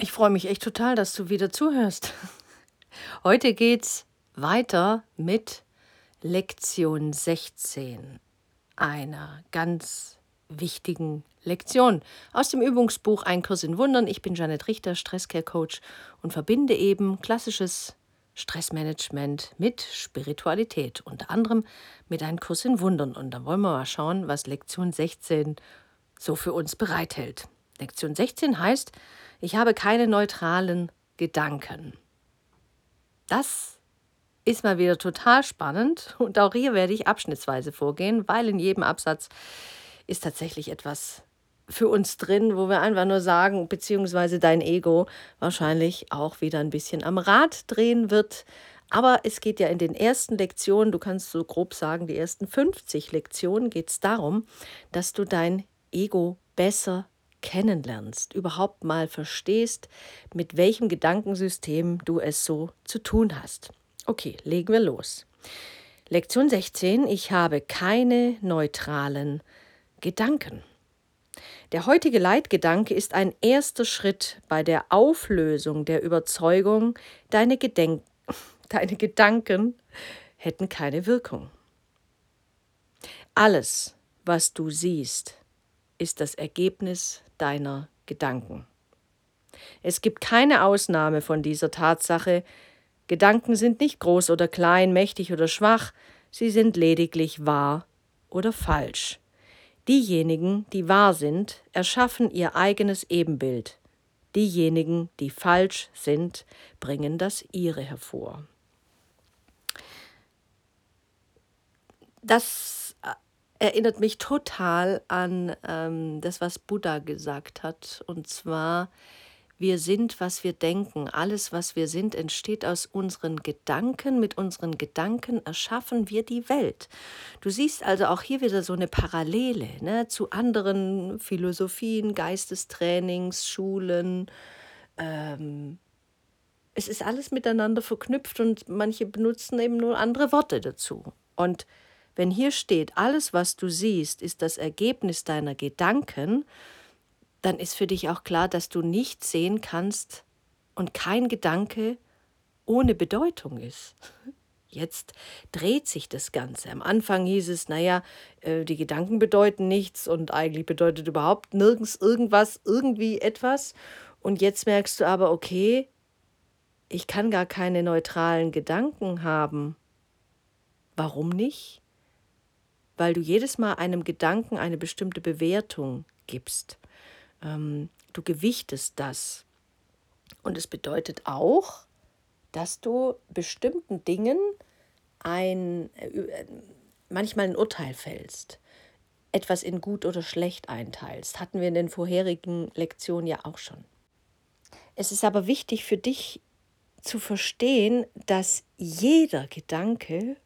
Ich freue mich echt total, dass du wieder zuhörst. Heute geht's weiter mit Lektion 16, einer ganz wichtigen Lektion aus dem Übungsbuch Ein Kurs in Wundern. Ich bin Janet Richter, Stresscare Coach und verbinde eben klassisches Stressmanagement mit Spiritualität, unter anderem mit einem Kurs in Wundern. Und da wollen wir mal schauen, was Lektion 16 so für uns bereithält. Lektion 16 heißt, ich habe keine neutralen Gedanken. Das ist mal wieder total spannend und auch hier werde ich abschnittsweise vorgehen, weil in jedem Absatz ist tatsächlich etwas für uns drin, wo wir einfach nur sagen, beziehungsweise dein Ego wahrscheinlich auch wieder ein bisschen am Rad drehen wird. Aber es geht ja in den ersten Lektionen, du kannst so grob sagen, die ersten 50 Lektionen geht es darum, dass du dein Ego besser kennenlernst, überhaupt mal verstehst, mit welchem Gedankensystem du es so zu tun hast. Okay, legen wir los. Lektion 16. Ich habe keine neutralen Gedanken. Der heutige Leitgedanke ist ein erster Schritt bei der Auflösung der Überzeugung, deine, Gedenk deine Gedanken hätten keine Wirkung. Alles, was du siehst, ist das Ergebnis deiner Gedanken. Es gibt keine Ausnahme von dieser Tatsache. Gedanken sind nicht groß oder klein, mächtig oder schwach, sie sind lediglich wahr oder falsch. Diejenigen, die wahr sind, erschaffen ihr eigenes Ebenbild. Diejenigen, die falsch sind, bringen das ihre hervor. Das erinnert mich total an ähm, das, was Buddha gesagt hat. Und zwar, wir sind, was wir denken. Alles, was wir sind, entsteht aus unseren Gedanken. Mit unseren Gedanken erschaffen wir die Welt. Du siehst also auch hier wieder so eine Parallele ne, zu anderen Philosophien, Geistestrainings, Schulen. Ähm, es ist alles miteinander verknüpft und manche benutzen eben nur andere Worte dazu. Und wenn hier steht, alles, was du siehst, ist das Ergebnis deiner Gedanken, dann ist für dich auch klar, dass du nicht sehen kannst und kein Gedanke ohne Bedeutung ist. Jetzt dreht sich das Ganze. Am Anfang hieß es, naja, äh, die Gedanken bedeuten nichts und eigentlich bedeutet überhaupt nirgends irgendwas, irgendwie etwas. Und jetzt merkst du aber, okay, ich kann gar keine neutralen Gedanken haben. Warum nicht? Weil du jedes Mal einem Gedanken eine bestimmte Bewertung gibst. Ähm, du gewichtest das. Und es bedeutet auch, dass du bestimmten Dingen ein, äh, manchmal ein Urteil fällst, etwas in gut oder schlecht einteilst. Hatten wir in den vorherigen Lektionen ja auch schon. Es ist aber wichtig für dich zu verstehen, dass jeder Gedanke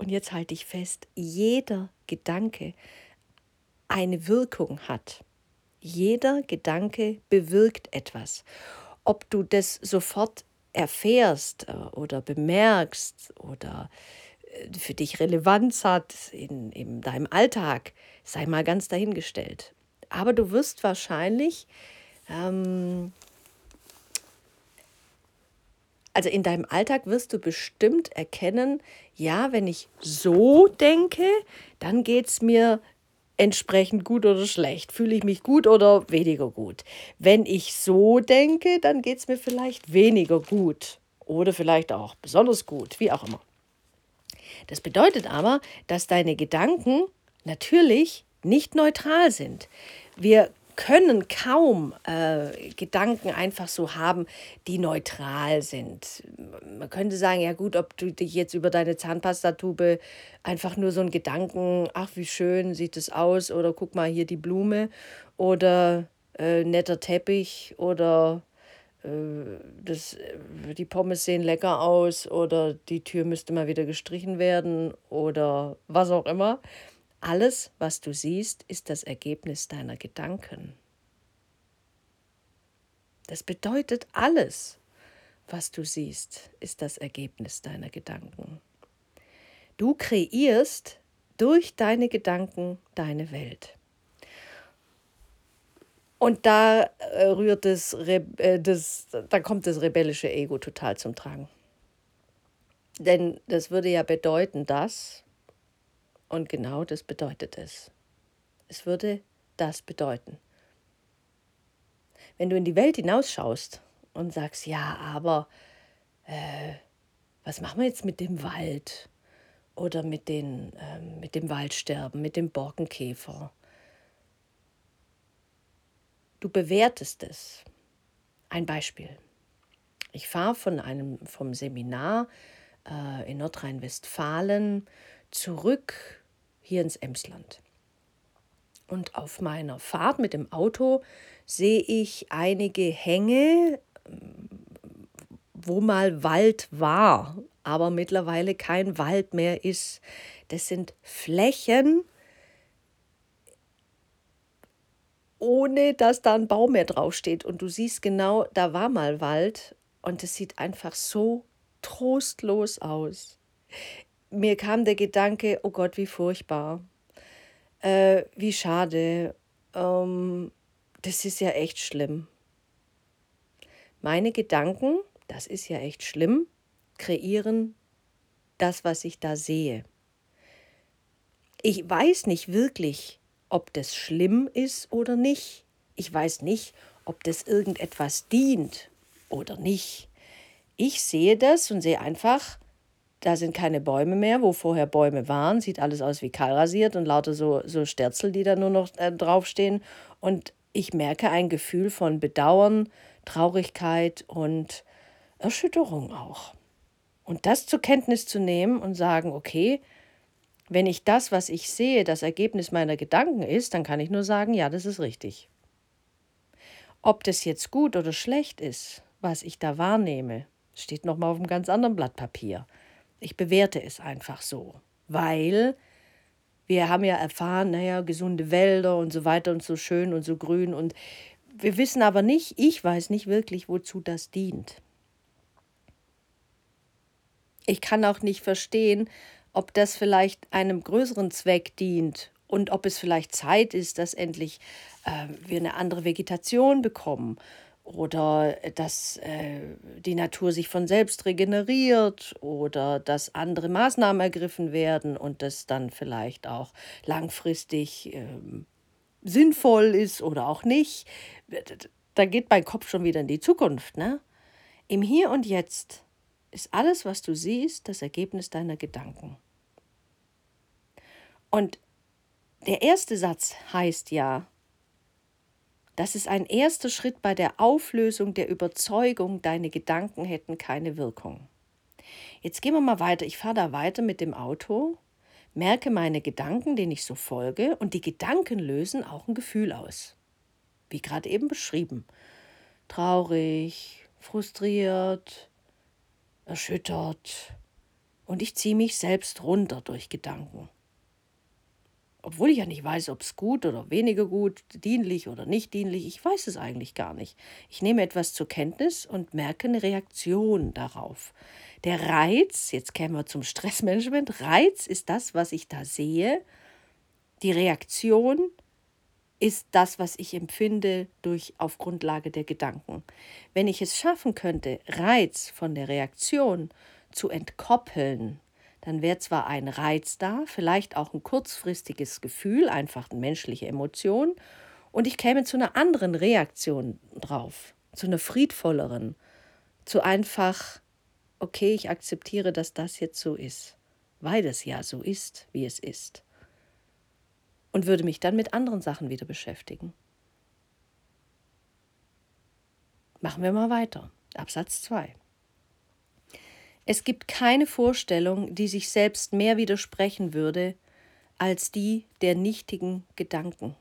und jetzt halte ich fest, jeder Gedanke eine Wirkung hat. Jeder Gedanke bewirkt etwas. Ob du das sofort erfährst äh, oder bemerkst oder äh, für dich Relevanz hat in, in deinem Alltag, sei mal ganz dahingestellt. Aber du wirst wahrscheinlich ähm, also in deinem Alltag wirst du bestimmt erkennen, ja, wenn ich so denke, dann geht es mir entsprechend gut oder schlecht. Fühle ich mich gut oder weniger gut. Wenn ich so denke, dann geht es mir vielleicht weniger gut oder vielleicht auch besonders gut, wie auch immer. Das bedeutet aber, dass deine Gedanken natürlich nicht neutral sind. Wir können kaum äh, Gedanken einfach so haben, die neutral sind. Man könnte sagen, ja gut, ob du dich jetzt über deine Zahnpastatube einfach nur so einen Gedanken, ach wie schön sieht es aus, oder guck mal hier die Blume, oder äh, netter Teppich, oder äh, das, äh, die Pommes sehen lecker aus, oder die Tür müsste mal wieder gestrichen werden, oder was auch immer. Alles, was du siehst, ist das Ergebnis deiner Gedanken. Das bedeutet alles, was du siehst, ist das Ergebnis deiner Gedanken. Du kreierst durch deine Gedanken deine Welt. Und da äh, rührt das, äh, das, da kommt das rebellische Ego total zum Tragen. Denn das würde ja bedeuten, dass, und genau das bedeutet es. Es würde das bedeuten. Wenn du in die Welt hinausschaust und sagst, ja, aber äh, was machen wir jetzt mit dem Wald oder mit, den, äh, mit dem Waldsterben, mit dem Borkenkäfer? Du bewertest es. Ein Beispiel. Ich fahre von einem vom Seminar äh, in Nordrhein-Westfalen zurück hier ins Emsland. Und auf meiner Fahrt mit dem Auto sehe ich einige Hänge, wo mal Wald war, aber mittlerweile kein Wald mehr ist. Das sind Flächen, ohne dass da ein Baum mehr draufsteht. Und du siehst genau, da war mal Wald und es sieht einfach so trostlos aus. Mir kam der Gedanke, oh Gott, wie furchtbar, äh, wie schade, ähm, das ist ja echt schlimm. Meine Gedanken, das ist ja echt schlimm, kreieren das, was ich da sehe. Ich weiß nicht wirklich, ob das schlimm ist oder nicht. Ich weiß nicht, ob das irgendetwas dient oder nicht. Ich sehe das und sehe einfach, da sind keine Bäume mehr, wo vorher Bäume waren. Sieht alles aus wie kahlrasiert und lauter so, so Sterzel, die da nur noch äh, draufstehen. Und ich merke ein Gefühl von Bedauern, Traurigkeit und Erschütterung auch. Und das zur Kenntnis zu nehmen und sagen, okay, wenn ich das, was ich sehe, das Ergebnis meiner Gedanken ist, dann kann ich nur sagen, ja, das ist richtig. Ob das jetzt gut oder schlecht ist, was ich da wahrnehme, Steht nochmal auf einem ganz anderen Blatt Papier. Ich bewerte es einfach so, weil wir haben ja erfahren, naja, gesunde Wälder und so weiter und so schön und so grün und wir wissen aber nicht, ich weiß nicht wirklich, wozu das dient. Ich kann auch nicht verstehen, ob das vielleicht einem größeren Zweck dient und ob es vielleicht Zeit ist, dass endlich äh, wir eine andere Vegetation bekommen oder dass äh, die Natur sich von selbst regeneriert oder dass andere Maßnahmen ergriffen werden und das dann vielleicht auch langfristig äh, sinnvoll ist oder auch nicht. Da geht mein Kopf schon wieder in die Zukunft. Ne? Im Hier und Jetzt ist alles, was du siehst, das Ergebnis deiner Gedanken. Und der erste Satz heißt ja, das ist ein erster Schritt bei der Auflösung der Überzeugung, deine Gedanken hätten keine Wirkung. Jetzt gehen wir mal weiter. Ich fahre da weiter mit dem Auto, merke meine Gedanken, denen ich so folge, und die Gedanken lösen auch ein Gefühl aus. Wie gerade eben beschrieben. Traurig, frustriert, erschüttert. Und ich ziehe mich selbst runter durch Gedanken obwohl ich ja nicht weiß, ob es gut oder weniger gut, dienlich oder nicht dienlich, ich weiß es eigentlich gar nicht. Ich nehme etwas zur Kenntnis und merke eine Reaktion darauf. Der Reiz, jetzt kämen wir zum Stressmanagement, Reiz ist das, was ich da sehe. Die Reaktion ist das, was ich empfinde durch auf Grundlage der Gedanken. Wenn ich es schaffen könnte, Reiz von der Reaktion zu entkoppeln, dann wäre zwar ein Reiz da, vielleicht auch ein kurzfristiges Gefühl, einfach eine menschliche Emotion, und ich käme zu einer anderen Reaktion drauf, zu einer friedvolleren, zu einfach, okay, ich akzeptiere, dass das jetzt so ist, weil es ja so ist, wie es ist. Und würde mich dann mit anderen Sachen wieder beschäftigen. Machen wir mal weiter. Absatz 2. Es gibt keine Vorstellung, die sich selbst mehr widersprechen würde als die der nichtigen Gedanken.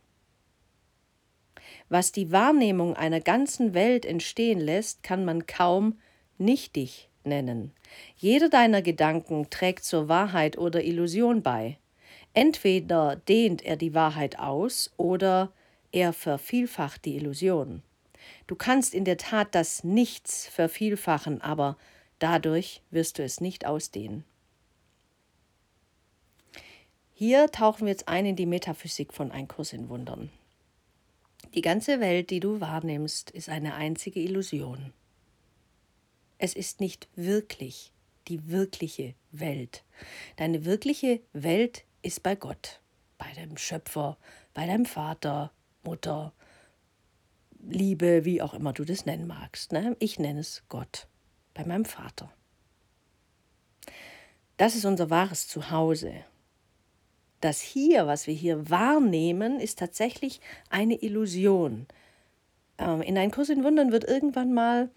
Was die Wahrnehmung einer ganzen Welt entstehen lässt, kann man kaum nichtig nennen. Jeder deiner Gedanken trägt zur Wahrheit oder Illusion bei. Entweder dehnt er die Wahrheit aus oder er vervielfacht die Illusion. Du kannst in der Tat das Nichts vervielfachen, aber Dadurch wirst du es nicht ausdehnen. Hier tauchen wir jetzt ein in die Metaphysik von Ein Kurs in Wundern. Die ganze Welt, die du wahrnimmst, ist eine einzige Illusion. Es ist nicht wirklich die wirkliche Welt. Deine wirkliche Welt ist bei Gott, bei deinem Schöpfer, bei deinem Vater, Mutter, Liebe, wie auch immer du das nennen magst. Ne? Ich nenne es Gott, bei meinem Vater. Das ist unser wahres Zuhause. Das hier, was wir hier wahrnehmen, ist tatsächlich eine Illusion. Ähm, in einem Kurs in Wundern wird irgendwann mal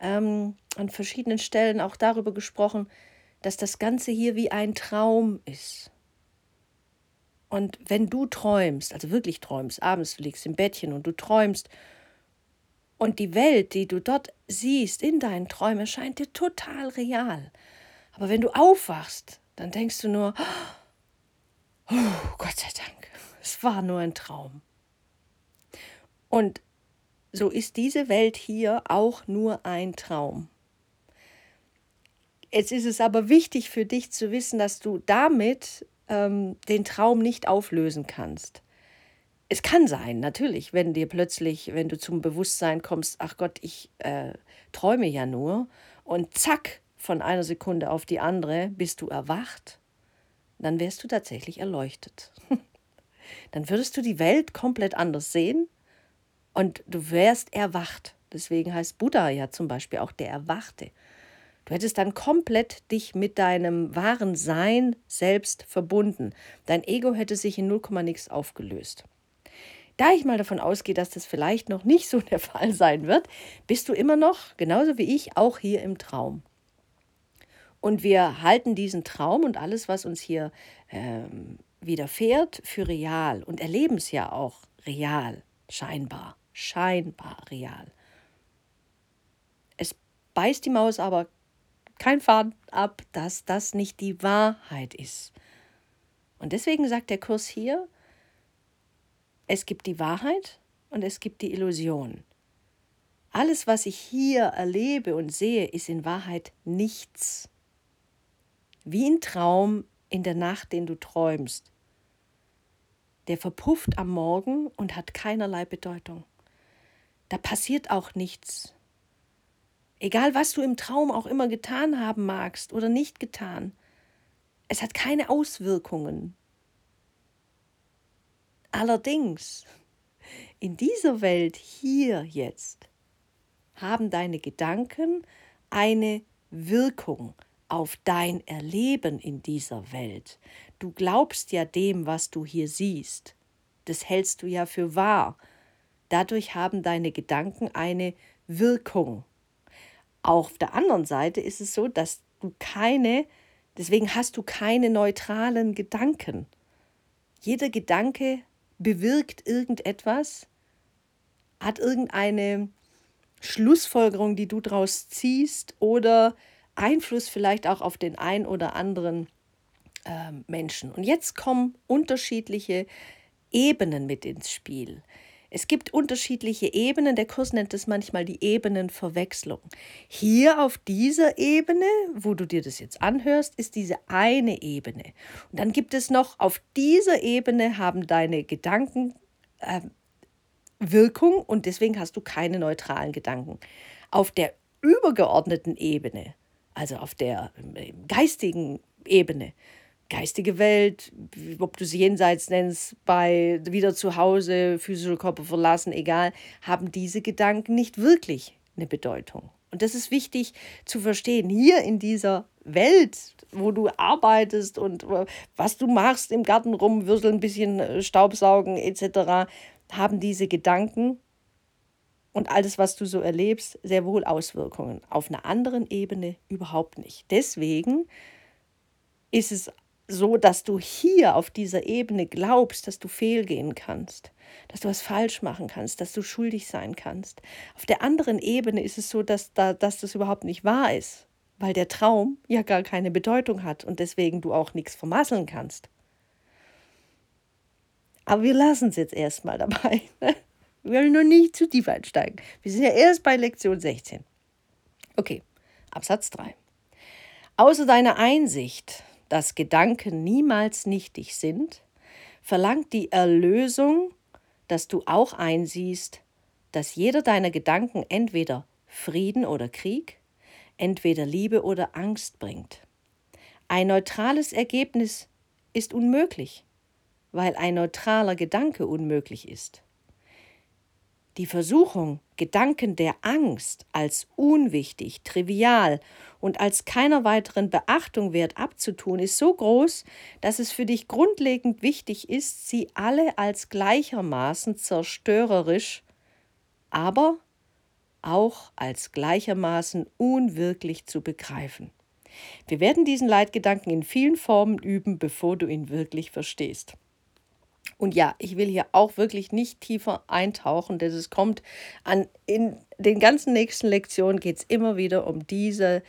ähm, an verschiedenen Stellen auch darüber gesprochen, dass das Ganze hier wie ein Traum ist. Und wenn du träumst, also wirklich träumst, abends du liegst im Bettchen und du träumst und die Welt, die du dort siehst in deinen Träumen, scheint dir total real. Aber wenn du aufwachst, dann denkst du nur, oh, Gott sei Dank, es war nur ein Traum. Und so ist diese Welt hier auch nur ein Traum. Jetzt ist es aber wichtig für dich zu wissen, dass du damit ähm, den Traum nicht auflösen kannst. Es kann sein, natürlich, wenn dir plötzlich, wenn du zum Bewusstsein kommst, ach Gott, ich äh, träume ja nur, und zack, von einer Sekunde auf die andere bist du erwacht, dann wärst du tatsächlich erleuchtet. dann würdest du die Welt komplett anders sehen und du wärst erwacht. Deswegen heißt Buddha ja zum Beispiel auch der Erwachte. Du hättest dann komplett dich mit deinem wahren Sein selbst verbunden. Dein Ego hätte sich in 0, nix aufgelöst. Da ich mal davon ausgehe, dass das vielleicht noch nicht so der Fall sein wird, bist du immer noch, genauso wie ich, auch hier im Traum. Und wir halten diesen Traum und alles, was uns hier ähm, widerfährt, für real und erleben es ja auch real, scheinbar, scheinbar real. Es beißt die Maus aber kein Faden ab, dass das nicht die Wahrheit ist. Und deswegen sagt der Kurs hier, es gibt die Wahrheit und es gibt die Illusion. Alles, was ich hier erlebe und sehe, ist in Wahrheit nichts. Wie ein Traum in der Nacht, den du träumst. Der verpufft am Morgen und hat keinerlei Bedeutung. Da passiert auch nichts. Egal, was du im Traum auch immer getan haben magst oder nicht getan, es hat keine Auswirkungen. Allerdings, in dieser Welt hier jetzt haben deine Gedanken eine Wirkung auf dein Erleben in dieser Welt. Du glaubst ja dem, was du hier siehst. Das hältst du ja für wahr. Dadurch haben deine Gedanken eine Wirkung. Auf der anderen Seite ist es so, dass du keine, deswegen hast du keine neutralen Gedanken. Jeder Gedanke bewirkt irgendetwas, hat irgendeine Schlussfolgerung, die du daraus ziehst oder Einfluss vielleicht auch auf den ein oder anderen äh, Menschen. Und jetzt kommen unterschiedliche Ebenen mit ins Spiel. Es gibt unterschiedliche Ebenen. Der Kurs nennt es manchmal die Ebenenverwechslung. Hier auf dieser Ebene, wo du dir das jetzt anhörst, ist diese eine Ebene. Und dann gibt es noch, auf dieser Ebene haben deine Gedanken äh, Wirkung und deswegen hast du keine neutralen Gedanken. Auf der übergeordneten Ebene, also auf der äh, geistigen Ebene, geistige Welt, ob du sie jenseits nennst, bei wieder zu Hause, physische Körper verlassen, egal, haben diese Gedanken nicht wirklich eine Bedeutung. Und das ist wichtig zu verstehen. Hier in dieser Welt, wo du arbeitest und äh, was du machst, im Garten rumwürseln, ein bisschen äh, Staubsaugen etc., haben diese Gedanken und alles, was du so erlebst, sehr wohl Auswirkungen. Auf einer anderen Ebene überhaupt nicht. Deswegen ist es so, dass du hier auf dieser Ebene glaubst, dass du fehlgehen kannst, dass du was falsch machen kannst, dass du schuldig sein kannst. Auf der anderen Ebene ist es so, dass, da, dass das überhaupt nicht wahr ist, weil der Traum ja gar keine Bedeutung hat und deswegen du auch nichts vermasseln kannst. Aber wir lassen es jetzt erstmal dabei. Ne? Wir wollen nur nicht zu tief einsteigen. Wir sind ja erst bei Lektion 16. Okay, Absatz 3. Außer deiner Einsicht dass Gedanken niemals nichtig sind, verlangt die Erlösung dass du auch einsiehst, dass jeder deiner Gedanken entweder Frieden oder Krieg, entweder Liebe oder Angst bringt. Ein neutrales Ergebnis ist unmöglich, weil ein neutraler Gedanke unmöglich ist. Die Versuchung, Gedanken der Angst als unwichtig, trivial und als keiner weiteren Beachtung wert abzutun, ist so groß, dass es für dich grundlegend wichtig ist, sie alle als gleichermaßen zerstörerisch, aber auch als gleichermaßen unwirklich zu begreifen. Wir werden diesen Leitgedanken in vielen Formen üben, bevor du ihn wirklich verstehst. Und ja, ich will hier auch wirklich nicht tiefer eintauchen, denn es kommt an, in den ganzen nächsten Lektionen geht es immer wieder um diese,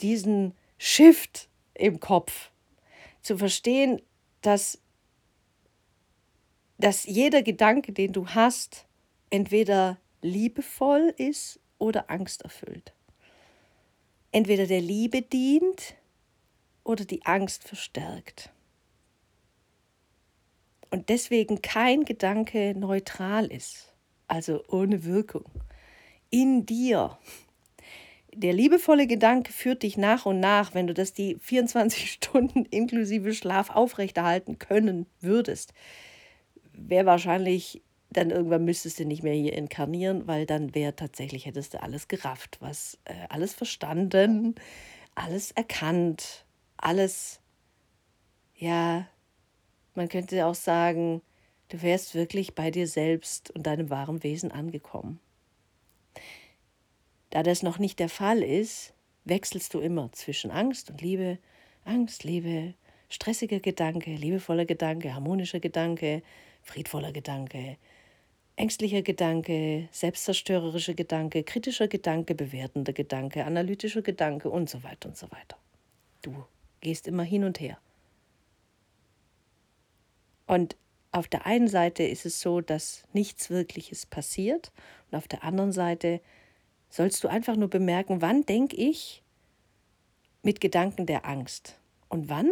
diesen Shift im Kopf. Zu verstehen, dass, dass jeder Gedanke, den du hast, entweder liebevoll ist oder angsterfüllt. Entweder der Liebe dient oder die Angst verstärkt und deswegen kein Gedanke neutral ist, also ohne Wirkung. In dir. Der liebevolle Gedanke führt dich nach und nach, wenn du das die 24 Stunden inklusive Schlaf aufrechterhalten können würdest, wäre wahrscheinlich dann irgendwann müsstest du nicht mehr hier inkarnieren, weil dann wäre tatsächlich, hättest du alles gerafft, was äh, alles verstanden, alles erkannt, alles ja man könnte auch sagen, du wärst wirklich bei dir selbst und deinem wahren Wesen angekommen. Da das noch nicht der Fall ist, wechselst du immer zwischen Angst und Liebe, Angst, Liebe, stressiger Gedanke, liebevoller Gedanke, harmonischer Gedanke, friedvoller Gedanke, ängstlicher Gedanke, selbstzerstörerischer Gedanke, kritischer Gedanke, bewertender Gedanke, analytischer Gedanke und so weiter und so weiter. Du gehst immer hin und her. Und auf der einen Seite ist es so, dass nichts Wirkliches passiert und auf der anderen Seite sollst du einfach nur bemerken, wann denke ich mit Gedanken der Angst und wann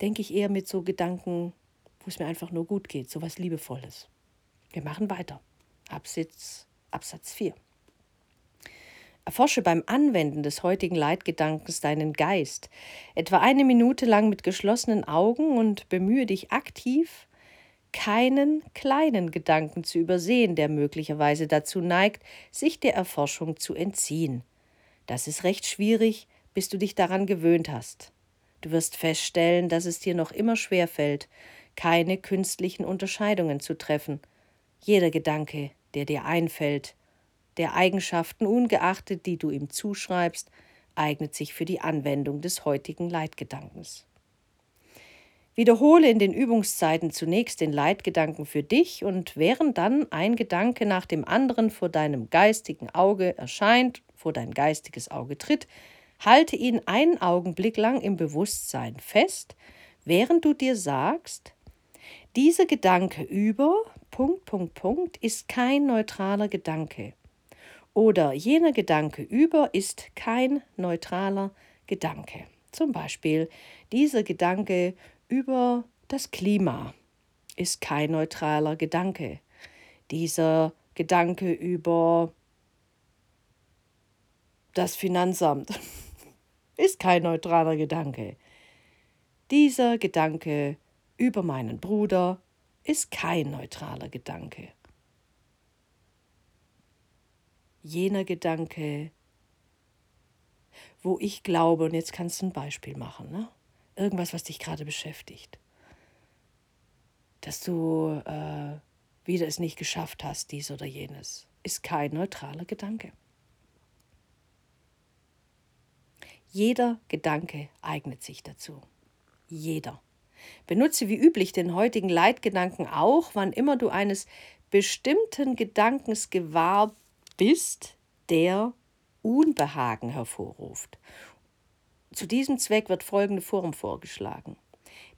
denke ich eher mit so Gedanken, wo es mir einfach nur gut geht, so was Liebevolles. Wir machen weiter. Absatz, Absatz 4. Erforsche beim Anwenden des heutigen Leitgedankens deinen Geist, etwa eine Minute lang mit geschlossenen Augen und bemühe dich aktiv, keinen kleinen Gedanken zu übersehen, der möglicherweise dazu neigt, sich der Erforschung zu entziehen. Das ist recht schwierig, bis du dich daran gewöhnt hast. Du wirst feststellen, dass es dir noch immer schwer fällt, keine künstlichen Unterscheidungen zu treffen. Jeder Gedanke, der dir einfällt, der Eigenschaften ungeachtet, die du ihm zuschreibst, eignet sich für die Anwendung des heutigen Leitgedankens. Wiederhole in den Übungszeiten zunächst den Leitgedanken für dich und während dann ein Gedanke nach dem anderen vor deinem geistigen Auge erscheint, vor dein geistiges Auge tritt, halte ihn einen Augenblick lang im Bewusstsein fest, während du dir sagst, dieser Gedanke über Punkt, Punkt, Punkt ist kein neutraler Gedanke. Oder jener Gedanke über ist kein neutraler Gedanke. Zum Beispiel dieser Gedanke über das Klima ist kein neutraler Gedanke. Dieser Gedanke über das Finanzamt ist kein neutraler Gedanke. Dieser Gedanke über meinen Bruder ist kein neutraler Gedanke jener Gedanke, wo ich glaube, und jetzt kannst du ein Beispiel machen, ne? irgendwas, was dich gerade beschäftigt, dass du äh, wieder es nicht geschafft hast, dies oder jenes, ist kein neutraler Gedanke. Jeder Gedanke eignet sich dazu. Jeder. Benutze wie üblich den heutigen Leitgedanken auch, wann immer du eines bestimmten Gedankens gewahr bist, der Unbehagen hervorruft. Zu diesem Zweck wird folgende Form vorgeschlagen.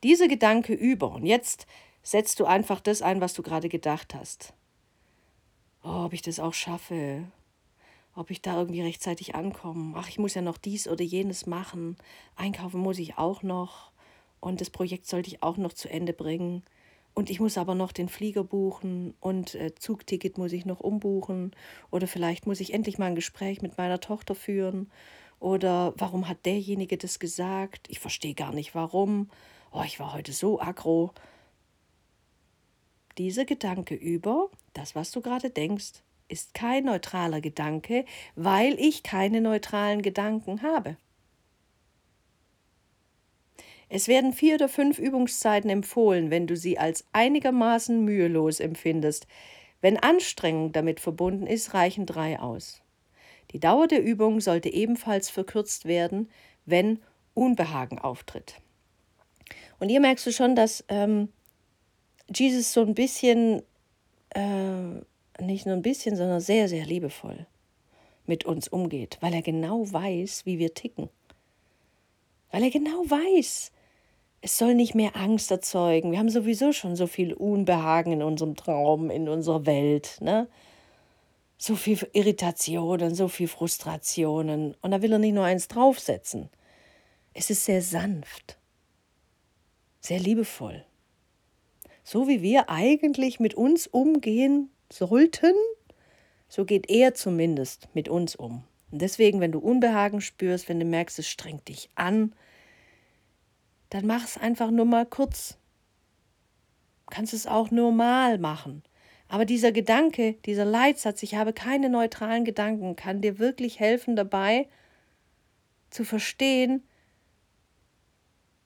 Dieser Gedanke über, und jetzt setzt du einfach das ein, was du gerade gedacht hast. Oh, ob ich das auch schaffe, ob ich da irgendwie rechtzeitig ankomme. Ach, ich muss ja noch dies oder jenes machen. Einkaufen muss ich auch noch. Und das Projekt sollte ich auch noch zu Ende bringen. Und ich muss aber noch den Flieger buchen und äh, Zugticket muss ich noch umbuchen oder vielleicht muss ich endlich mal ein Gespräch mit meiner Tochter führen oder warum hat derjenige das gesagt? Ich verstehe gar nicht warum. Oh, ich war heute so aggro. Dieser Gedanke über das, was du gerade denkst, ist kein neutraler Gedanke, weil ich keine neutralen Gedanken habe. Es werden vier oder fünf Übungszeiten empfohlen, wenn du sie als einigermaßen mühelos empfindest. Wenn Anstrengung damit verbunden ist, reichen drei aus. Die Dauer der Übung sollte ebenfalls verkürzt werden, wenn Unbehagen auftritt. Und hier merkst du schon, dass ähm, Jesus so ein bisschen, äh, nicht nur ein bisschen, sondern sehr, sehr liebevoll mit uns umgeht, weil er genau weiß, wie wir ticken. Weil er genau weiß, es soll nicht mehr Angst erzeugen. Wir haben sowieso schon so viel Unbehagen in unserem Traum, in unserer Welt. Ne? So viel Irritationen, so viel Frustrationen. Und da will er nicht nur eins draufsetzen. Es ist sehr sanft, sehr liebevoll. So wie wir eigentlich mit uns umgehen sollten, so geht er zumindest mit uns um. Und deswegen, wenn du Unbehagen spürst, wenn du merkst, es strengt dich an, dann mach es einfach nur mal kurz. Du kannst es auch normal machen. Aber dieser Gedanke, dieser Leitsatz, ich habe keine neutralen Gedanken, kann dir wirklich helfen dabei zu verstehen,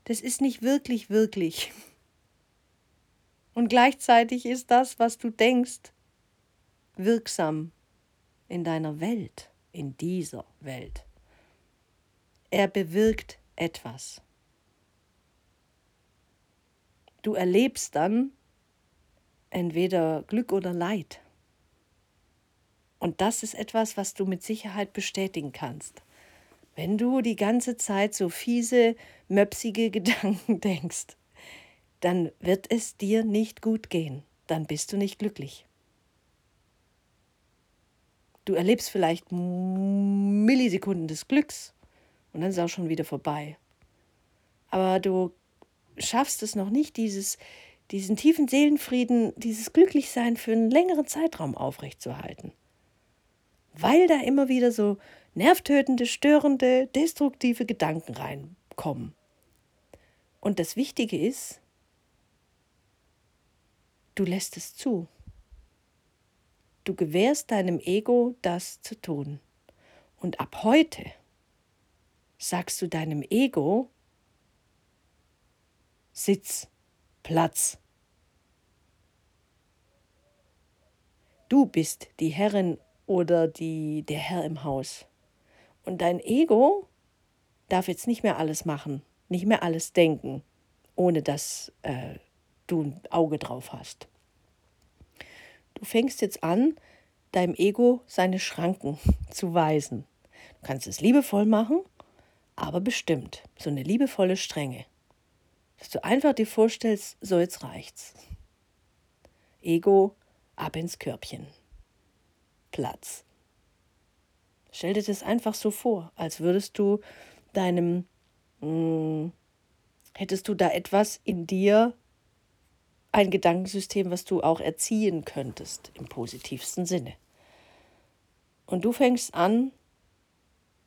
das ist nicht wirklich, wirklich. Und gleichzeitig ist das, was du denkst, wirksam in deiner Welt, in dieser Welt. Er bewirkt etwas. Du erlebst dann entweder Glück oder Leid. Und das ist etwas, was du mit Sicherheit bestätigen kannst. Wenn du die ganze Zeit so fiese, möpsige Gedanken denkst, dann wird es dir nicht gut gehen, dann bist du nicht glücklich. Du erlebst vielleicht Millisekunden des Glücks und dann ist auch schon wieder vorbei. Aber du schaffst es noch nicht, dieses, diesen tiefen Seelenfrieden, dieses Glücklichsein für einen längeren Zeitraum aufrechtzuerhalten. Weil da immer wieder so nervtötende, störende, destruktive Gedanken reinkommen. Und das Wichtige ist, du lässt es zu. Du gewährst deinem Ego, das zu tun. Und ab heute sagst du deinem Ego, Sitz, Platz. Du bist die Herrin oder die, der Herr im Haus. Und dein Ego darf jetzt nicht mehr alles machen, nicht mehr alles denken, ohne dass äh, du ein Auge drauf hast. Du fängst jetzt an, deinem Ego seine Schranken zu weisen. Du kannst es liebevoll machen, aber bestimmt, so eine liebevolle Strenge. Dass du einfach dir vorstellst, so jetzt reicht's. Ego, ab ins Körbchen. Platz. Stell dir das einfach so vor, als würdest du deinem, mh, hm, hättest du da etwas in dir, ein Gedankensystem, was du auch erziehen könntest, im positivsten Sinne. Und du fängst an,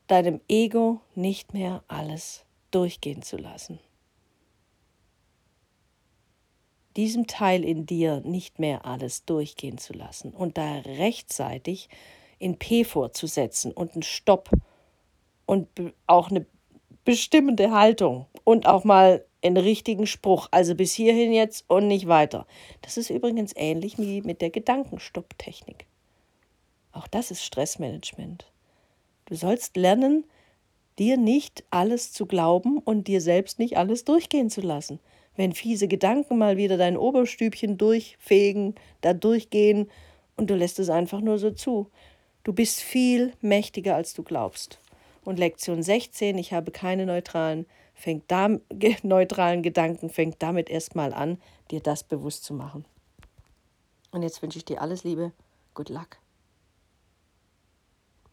deinem Ego nicht mehr alles durchgehen zu lassen diesem Teil in dir nicht mehr alles durchgehen zu lassen und da rechtzeitig in P vorzusetzen und einen Stopp und auch eine bestimmende Haltung und auch mal einen richtigen Spruch, also bis hierhin jetzt und nicht weiter. Das ist übrigens ähnlich wie mit der Gedankenstopptechnik. Auch das ist Stressmanagement. Du sollst lernen, dir nicht alles zu glauben und dir selbst nicht alles durchgehen zu lassen wenn fiese Gedanken mal wieder dein Oberstübchen durchfegen, da durchgehen und du lässt es einfach nur so zu. Du bist viel mächtiger, als du glaubst. Und Lektion 16, ich habe keine neutralen, fängt da, neutralen Gedanken, fängt damit erstmal an, dir das bewusst zu machen. Und jetzt wünsche ich dir alles Liebe. Good luck.